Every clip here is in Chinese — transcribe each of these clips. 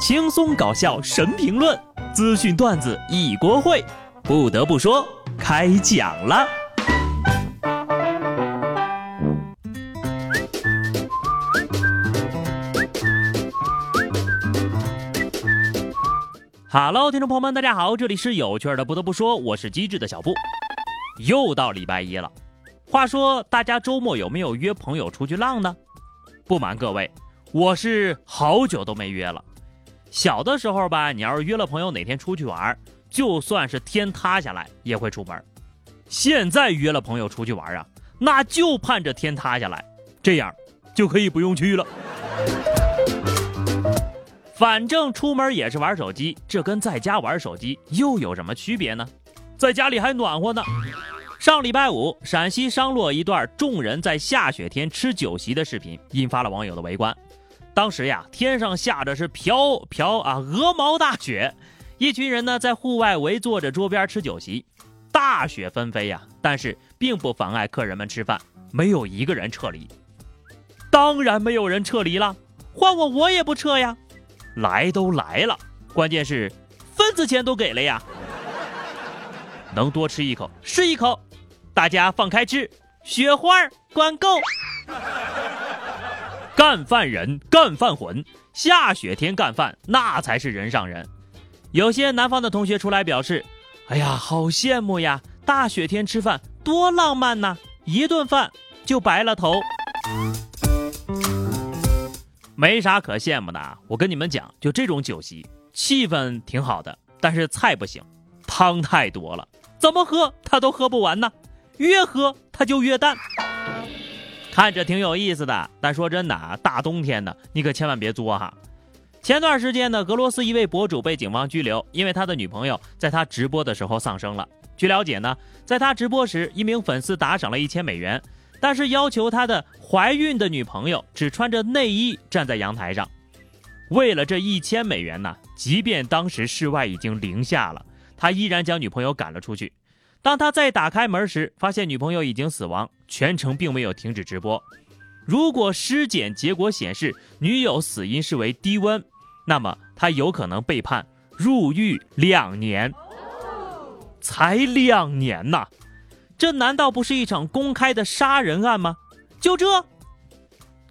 轻松搞笑神评论，资讯段子一锅烩。不得不说，开讲了。Hello，听众朋友们，大家好，这里是有趣的。不得不说，我是机智的小布。又到礼拜一了，话说大家周末有没有约朋友出去浪呢？不瞒各位，我是好久都没约了。小的时候吧，你要是约了朋友哪天出去玩，就算是天塌下来也会出门。现在约了朋友出去玩啊，那就盼着天塌下来，这样就可以不用去了。反正出门也是玩手机，这跟在家玩手机又有什么区别呢？在家里还暖和呢。上礼拜五，陕西商洛一段众人在下雪天吃酒席的视频，引发了网友的围观。当时呀，天上下着是瓢瓢啊鹅毛大雪，一群人呢在户外围坐着桌边吃酒席，大雪纷飞呀，但是并不妨碍客人们吃饭，没有一个人撤离。当然没有人撤离了，换我我也不撤呀。来都来了，关键是份子钱都给了呀，能多吃一口是一口，大家放开吃，雪花管够。干饭人，干饭魂，下雪天干饭那才是人上人。有些南方的同学出来表示：“哎呀，好羡慕呀，大雪天吃饭多浪漫呐，一顿饭就白了头。”没啥可羡慕的啊，我跟你们讲，就这种酒席，气氛挺好的，但是菜不行，汤太多了，怎么喝他都喝不完呢，越喝他就越淡，看着挺有意思的，但说真的啊，大冬天的你可千万别作哈。前段时间呢，俄罗斯一位博主被警方拘留，因为他的女朋友在他直播的时候丧生了。据了解呢，在他直播时，一名粉丝打赏了一千美元。但是要求他的怀孕的女朋友只穿着内衣站在阳台上，为了这一千美元呢，即便当时室外已经零下了，他依然将女朋友赶了出去。当他再打开门时，发现女朋友已经死亡，全程并没有停止直播。如果尸检结果显示女友死因是为低温，那么他有可能被判入狱两年。才两年呐！这难道不是一场公开的杀人案吗？就这？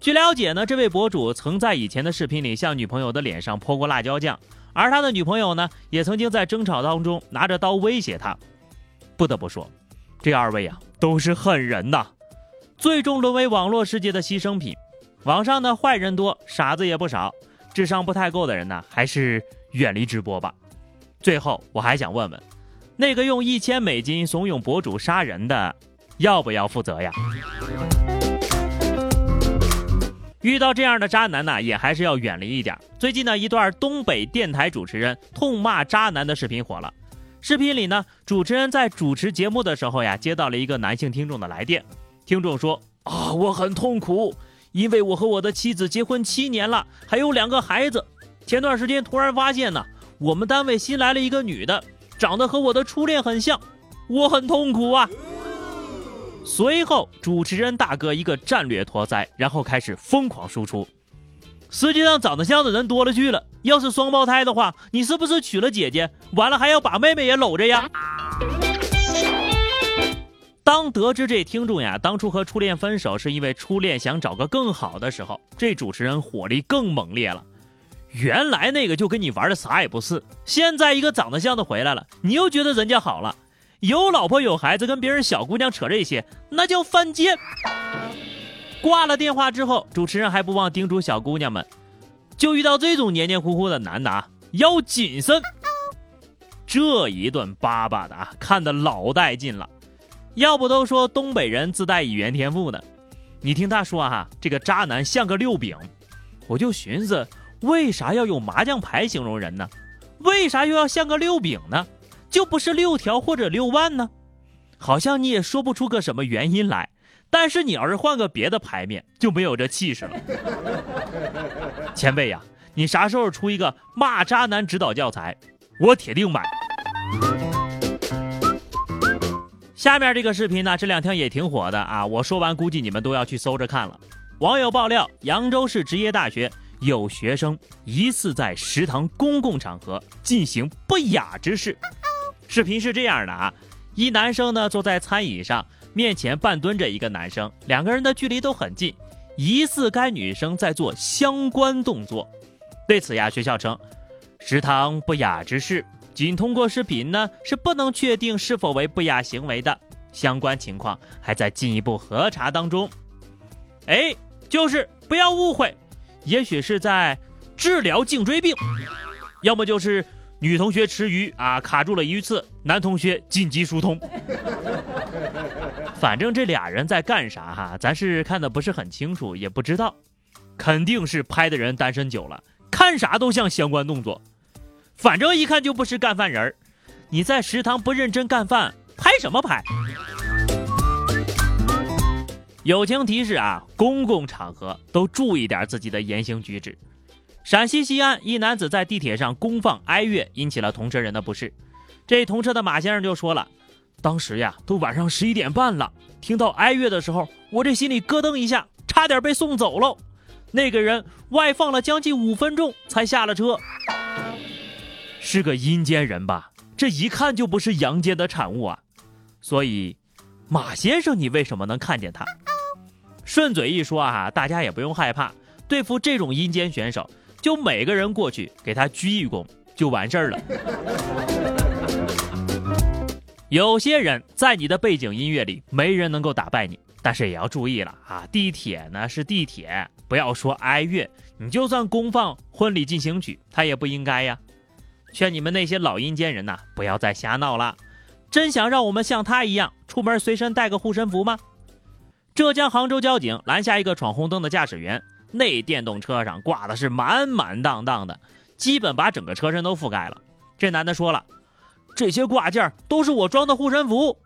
据了解呢，这位博主曾在以前的视频里向女朋友的脸上泼过辣椒酱，而他的女朋友呢，也曾经在争吵当中拿着刀威胁他。不得不说，这二位啊都是狠人呐，最终沦为网络世界的牺牲品。网上的坏人多，傻子也不少，智商不太够的人呢，还是远离直播吧。最后，我还想问问。那个用一千美金怂恿博主杀人的，要不要负责呀？遇到这样的渣男呢，也还是要远离一点。最近呢，一段东北电台主持人痛骂渣男的视频火了。视频里呢，主持人在主持节目的时候呀，接到了一个男性听众的来电。听众说：“啊，我很痛苦，因为我和我的妻子结婚七年了，还有两个孩子。前段时间突然发现呢，我们单位新来了一个女的。”长得和我的初恋很像，我很痛苦啊。随后，主持人大哥一个战略托腮，然后开始疯狂输出。实际上长得像的人多了去了，要是双胞胎的话，你是不是娶了姐姐，完了还要把妹妹也搂着呀？当得知这听众呀当初和初恋分手是因为初恋想找个更好的时候，这主持人火力更猛烈了。原来那个就跟你玩的啥也不是，现在一个长得像的回来了，你又觉得人家好了，有老婆有孩子跟别人小姑娘扯这些，那叫犯贱。挂了电话之后，主持人还不忘叮嘱小姑娘们，就遇到这种黏黏糊糊的男的啊，要谨慎。这一顿叭叭的啊，看得老带劲了。要不都说东北人自带语言天赋呢？你听他说哈，这个渣男像个六饼，我就寻思。为啥要用麻将牌形容人呢？为啥又要像个六饼呢？就不是六条或者六万呢？好像你也说不出个什么原因来。但是你要是换个别的牌面，就没有这气势了。前辈呀，你啥时候出一个骂渣男指导教材？我铁定买。下面这个视频呢，这两天也挺火的啊。我说完，估计你们都要去搜着看了。网友爆料，扬州市职业大学。有学生疑似在食堂公共场合进行不雅之事。视频是这样的啊，一男生呢坐在餐椅上，面前半蹲着一个男生，两个人的距离都很近，疑似该女生在做相关动作。对此呀，学校称，食堂不雅之事，仅通过视频呢是不能确定是否为不雅行为的，相关情况还在进一步核查当中。哎，就是不要误会，也许是在治疗颈椎病，要么就是女同学吃鱼啊卡住了鱼刺，男同学紧急疏通。反正这俩人在干啥哈，咱是看的不是很清楚，也不知道，肯定是拍的人单身久了。看啥都像相关动作，反正一看就不是干饭人儿。你在食堂不认真干饭，拍什么拍？友情提示啊，公共场合都注意点自己的言行举止。陕西西安一男子在地铁上公放哀乐，引起了同车人的不适。这同车的马先生就说了，当时呀，都晚上十一点半了，听到哀乐的时候，我这心里咯噔一下，差点被送走了。那个人外放了将近五分钟才下了车，是个阴间人吧？这一看就不是阳间的产物啊！所以，马先生，你为什么能看见他？顺嘴一说啊，大家也不用害怕，对付这种阴间选手，就每个人过去给他鞠一躬就完事儿了。有些人在你的背景音乐里，没人能够打败你。但是也要注意了啊！地铁呢是地铁，不要说哀乐，你就算公放婚礼进行曲，他也不应该呀。劝你们那些老阴间人呐，不要再瞎闹了。真想让我们像他一样出门随身带个护身符吗？浙江杭州交警拦下一个闯红灯的驾驶员，那电动车上挂的是满满当当的，基本把整个车身都覆盖了。这男的说了，这些挂件都是我装的护身符。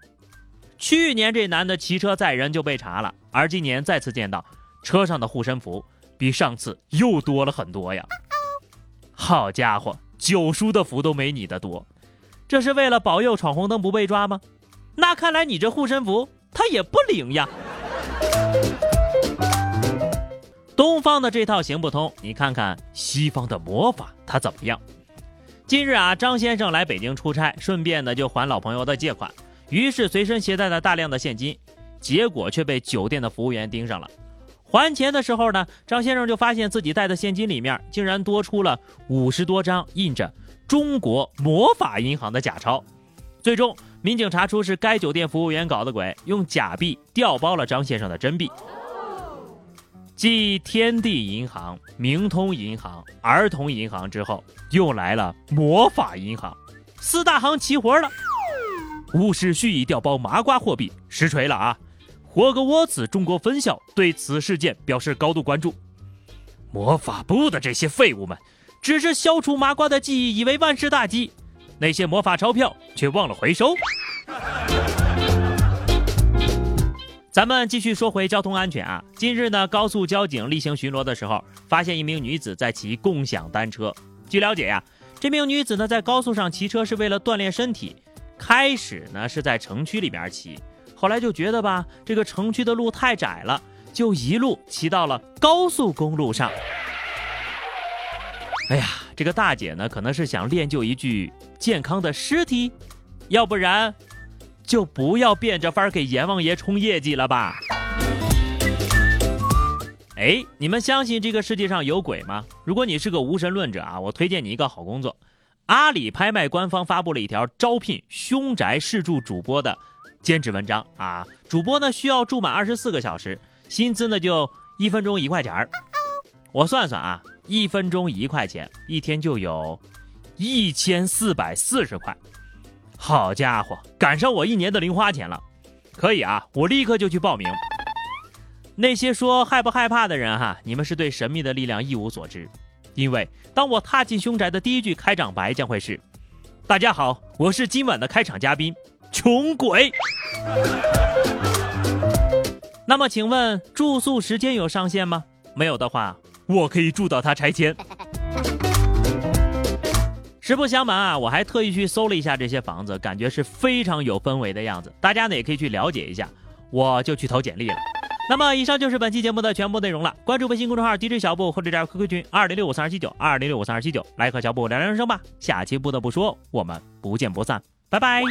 去年这男的骑车载人就被查了，而今年再次见到车上的护身符比上次又多了很多呀！好家伙，九叔的福都没你的多，这是为了保佑闯红灯不被抓吗？那看来你这护身符它也不灵呀！东方的这套行不通，你看看西方的魔法它怎么样？近日啊，张先生来北京出差，顺便呢就还老朋友的借款。于是随身携带了大量的现金，结果却被酒店的服务员盯上了。还钱的时候呢，张先生就发现自己带的现金里面竟然多出了五十多张印着“中国魔法银行”的假钞。最终，民警查出是该酒店服务员搞的鬼，用假币调包了张先生的真币。继天地银行、明通银行、儿童银行之后，又来了魔法银行，四大行齐活了。无视蓄意调包麻瓜货币，实锤了啊！霍格沃茨中国分校对此事件表示高度关注。魔法部的这些废物们，只是消除麻瓜的记忆，以为万事大吉，那些魔法钞票却忘了回收。咱们继续说回交通安全啊！近日呢，高速交警例行巡逻的时候，发现一名女子在骑共享单车。据了解呀，这名女子呢在高速上骑车是为了锻炼身体。开始呢是在城区里边骑，后来就觉得吧，这个城区的路太窄了，就一路骑到了高速公路上。哎呀，这个大姐呢可能是想练就一具健康的尸体，要不然就不要变着法儿给阎王爷冲业绩了吧。哎，你们相信这个世界上有鬼吗？如果你是个无神论者啊，我推荐你一个好工作。阿里拍卖官方发布了一条招聘凶宅试住主播的兼职文章啊，主播呢需要住满二十四个小时，薪资呢就一分钟一块钱儿。我算算啊，一分钟一块钱，一天就有一千四百四十块。好家伙，赶上我一年的零花钱了，可以啊，我立刻就去报名。那些说害不害怕的人哈，你们是对神秘的力量一无所知。因为当我踏进凶宅的第一句开场白将会是：“大家好，我是今晚的开场嘉宾，穷鬼。”那么，请问住宿时间有上限吗？没有的话，我可以住到他拆迁。实不相瞒啊，我还特意去搜了一下这些房子，感觉是非常有氛围的样子。大家呢也可以去了解一下。我就去投简历了。那么以上就是本期节目的全部内容了。关注微信公众号 DJ 小布或者加 QQ 群二零六五三二七九二零六五三二七九，来和小布聊聊人生吧。下期不得不说，我们不见不散，拜拜。